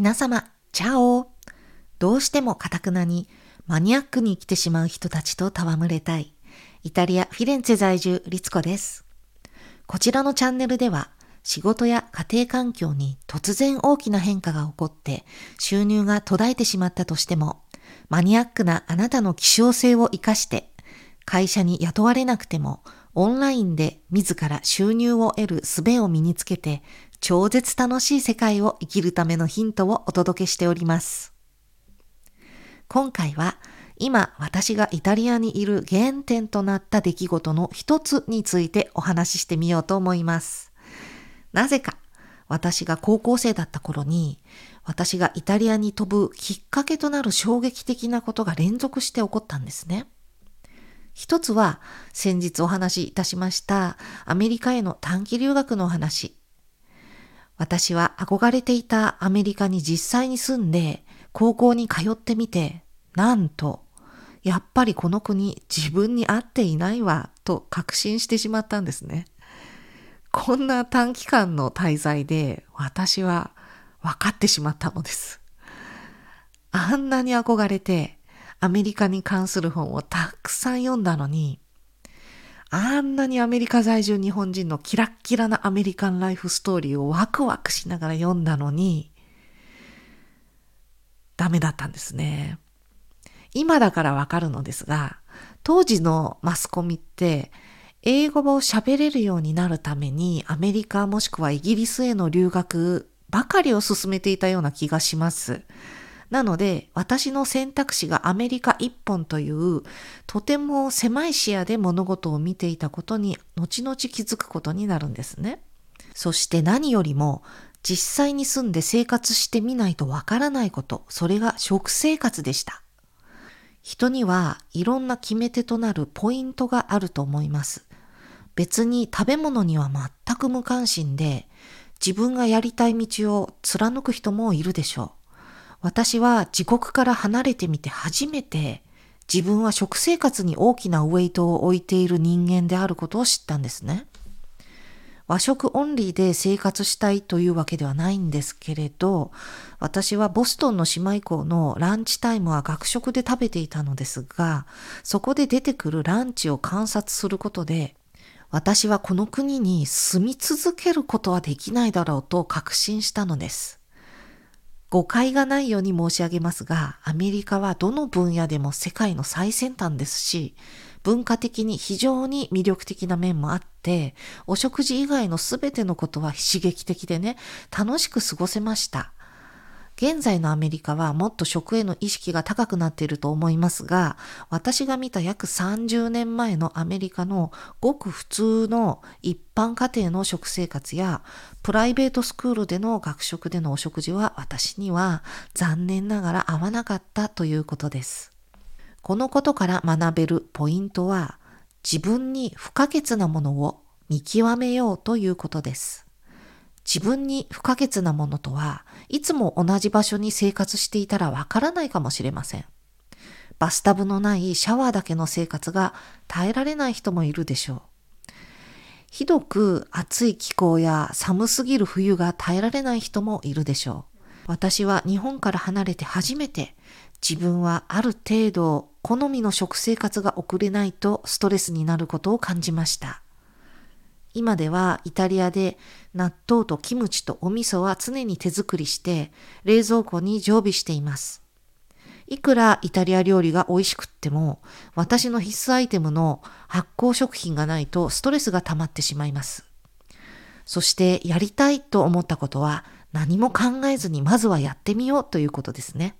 皆様、チャオどうしてもカタクナにマニアックに生きてしまう人たちと戯れたい。イタリア・フィレンツェ在住、リツコです。こちらのチャンネルでは、仕事や家庭環境に突然大きな変化が起こって収入が途絶えてしまったとしても、マニアックなあなたの希少性を活かして会社に雇われなくてもオンラインで自ら収入を得る術を身につけて超絶楽しい世界を生きるためのヒントをお届けしております。今回は今私がイタリアにいる原点となった出来事の一つについてお話ししてみようと思います。なぜか私が高校生だった頃に私がイタリアに飛ぶきっかけとなる衝撃的なことが連続して起こったんですね。一つは先日お話しいたしましたアメリカへの短期留学のお話。私は憧れていたアメリカに実際に住んで高校に通ってみて、なんと、やっぱりこの国自分に合っていないわと確信してしまったんですね。こんな短期間の滞在で私は分かってしまったのです。あんなに憧れてアメリカに関する本をたくさん読んだのに、あんなにアメリカ在住日本人のキラッキラなアメリカンライフストーリーをワクワクしながら読んだのに、ダメだったんですね。今だからわかるのですが、当時のマスコミって、英語を喋れるようになるためにアメリカもしくはイギリスへの留学ばかりを進めていたような気がします。なので、私の選択肢がアメリカ一本という、とても狭い視野で物事を見ていたことに、後々気づくことになるんですね。そして何よりも、実際に住んで生活してみないとわからないこと、それが食生活でした。人にはいろんな決め手となるポイントがあると思います。別に食べ物には全く無関心で、自分がやりたい道を貫く人もいるでしょう。私は自国から離れてみて初めて自分は食生活に大きなウェイトを置いている人間であることを知ったんですね。和食オンリーで生活したいというわけではないんですけれど、私はボストンの姉妹校のランチタイムは学食で食べていたのですが、そこで出てくるランチを観察することで、私はこの国に住み続けることはできないだろうと確信したのです。誤解がないように申し上げますが、アメリカはどの分野でも世界の最先端ですし、文化的に非常に魅力的な面もあって、お食事以外の全てのことは刺激的でね、楽しく過ごせました。現在のアメリカはもっと食への意識が高くなっていると思いますが、私が見た約30年前のアメリカのごく普通の一般家庭の食生活や、プライベートスクールでの学食でのお食事は私には残念ながら合わなかったということです。このことから学べるポイントは、自分に不可欠なものを見極めようということです。自分に不可欠なものとはいつも同じ場所に生活していたらわからないかもしれません。バスタブのないシャワーだけの生活が耐えられない人もいるでしょう。ひどく暑い気候や寒すぎる冬が耐えられない人もいるでしょう。私は日本から離れて初めて自分はある程度好みの食生活が送れないとストレスになることを感じました。今ではイタリアで納豆とキムチとお味噌は常に手作りして冷蔵庫に常備しています。いくらイタリア料理が美味しくっても私の必須アイテムの発酵食品がないとストレスが溜まってしまいます。そしてやりたいと思ったことは何も考えずにまずはやってみようということですね。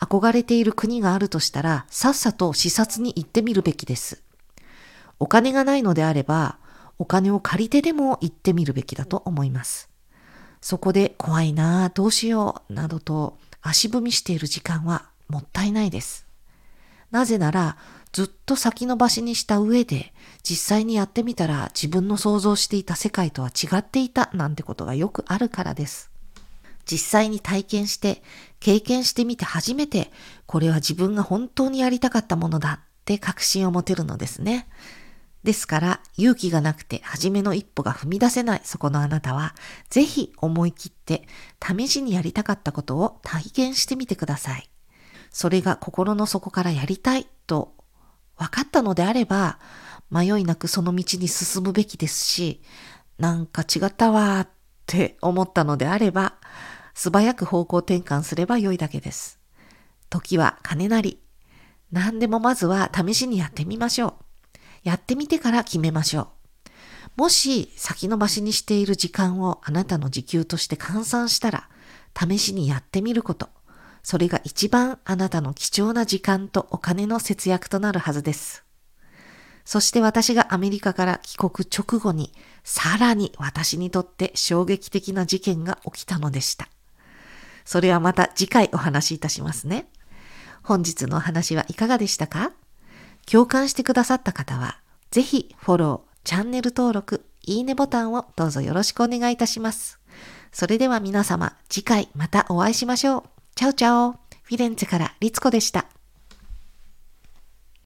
憧れている国があるとしたらさっさと視察に行ってみるべきです。お金がないのであればお金を借りてでも行ってみるべきだと思います。そこで怖いなあ、どうしよう、などと足踏みしている時間はもったいないです。なぜなら、ずっと先延ばしにした上で、実際にやってみたら自分の想像していた世界とは違っていたなんてことがよくあるからです。実際に体験して、経験してみて初めて、これは自分が本当にやりたかったものだって確信を持てるのですね。ですから勇気がなくて初めの一歩が踏み出せないそこのあなたは、ぜひ思い切って試しにやりたかったことを体験してみてください。それが心の底からやりたいと分かったのであれば、迷いなくその道に進むべきですし、なんか違ったわーって思ったのであれば、素早く方向転換すれば良いだけです。時は金なり。何でもまずは試しにやってみましょう。やってみてから決めましょう。もし先延ばしにしている時間をあなたの時給として換算したら、試しにやってみること。それが一番あなたの貴重な時間とお金の節約となるはずです。そして私がアメリカから帰国直後に、さらに私にとって衝撃的な事件が起きたのでした。それはまた次回お話しいたしますね。本日のお話はいかがでしたか？共感してくださった方は、ぜひフォロー、チャンネル登録、いいねボタンをどうぞよろしくお願いいたします。それでは皆様、次回またお会いしましょう。チャオチャオ。フィレンツェからリツコでした。